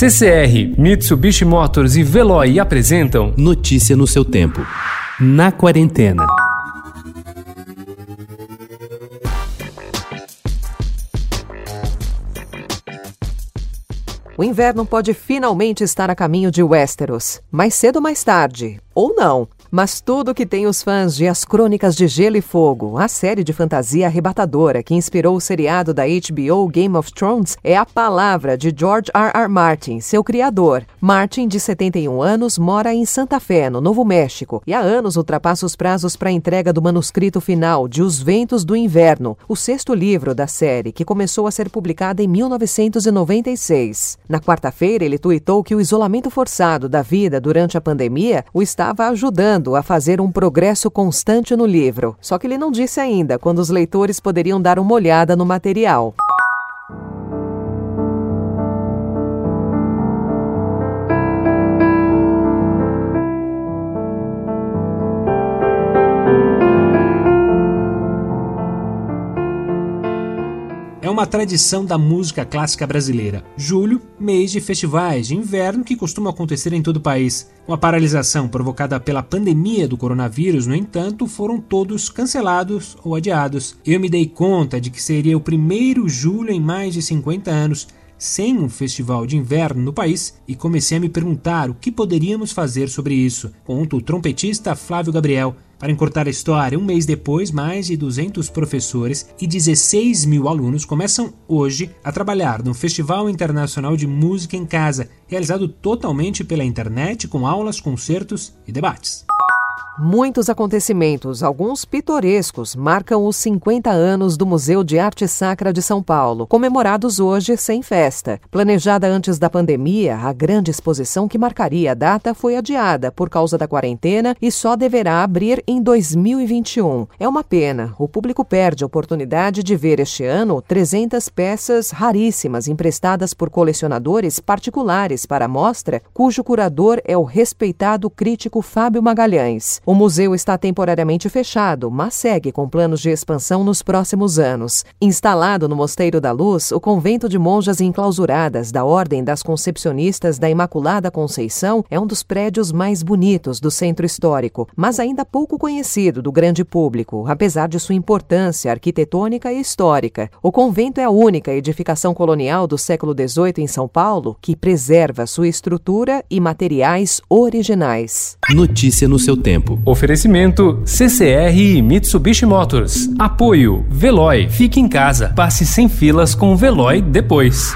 CCR, Mitsubishi Motors e Veloy apresentam Notícia no seu tempo. Na quarentena. O inverno pode finalmente estar a caminho de Westeros, mais cedo ou mais tarde, ou não. Mas tudo que tem os fãs de As Crônicas de Gelo e Fogo, a série de fantasia arrebatadora que inspirou o seriado da HBO Game of Thrones, é a palavra de George R. R. Martin, seu criador. Martin, de 71 anos, mora em Santa Fé, no Novo México, e há anos ultrapassa os prazos para a entrega do manuscrito final de Os Ventos do Inverno, o sexto livro da série, que começou a ser publicado em 1996. Na quarta-feira, ele tuitou que o isolamento forçado da vida durante a pandemia o estava ajudando a fazer um progresso constante no livro. Só que ele não disse ainda quando os leitores poderiam dar uma olhada no material. É uma tradição da música clássica brasileira. Julho, mês de festivais de inverno que costuma acontecer em todo o país. Com a paralisação provocada pela pandemia do coronavírus, no entanto, foram todos cancelados ou adiados. Eu me dei conta de que seria o primeiro julho em mais de 50 anos sem um festival de inverno no país e comecei a me perguntar o que poderíamos fazer sobre isso, conta o trompetista Flávio Gabriel. Para encurtar a história, um mês depois, mais de 200 professores e 16 mil alunos começam hoje a trabalhar no Festival Internacional de Música em Casa, realizado totalmente pela internet com aulas, concertos e debates. Muitos acontecimentos, alguns pitorescos, marcam os 50 anos do Museu de Arte Sacra de São Paulo, comemorados hoje sem festa. Planejada antes da pandemia, a grande exposição que marcaria a data foi adiada por causa da quarentena e só deverá abrir em 2021. É uma pena, o público perde a oportunidade de ver este ano 300 peças raríssimas emprestadas por colecionadores particulares para a mostra, cujo curador é o respeitado crítico Fábio Magalhães. O museu está temporariamente fechado, mas segue com planos de expansão nos próximos anos. Instalado no Mosteiro da Luz, o convento de monjas enclausuradas da Ordem das Concepcionistas da Imaculada Conceição é um dos prédios mais bonitos do centro histórico, mas ainda pouco conhecido do grande público, apesar de sua importância arquitetônica e histórica. O convento é a única edificação colonial do século XVIII em São Paulo que preserva sua estrutura e materiais originais. Notícia no seu tempo. Oferecimento CCR e Mitsubishi Motors. Apoio Veloy. Fique em casa. Passe sem filas com o Veloy depois.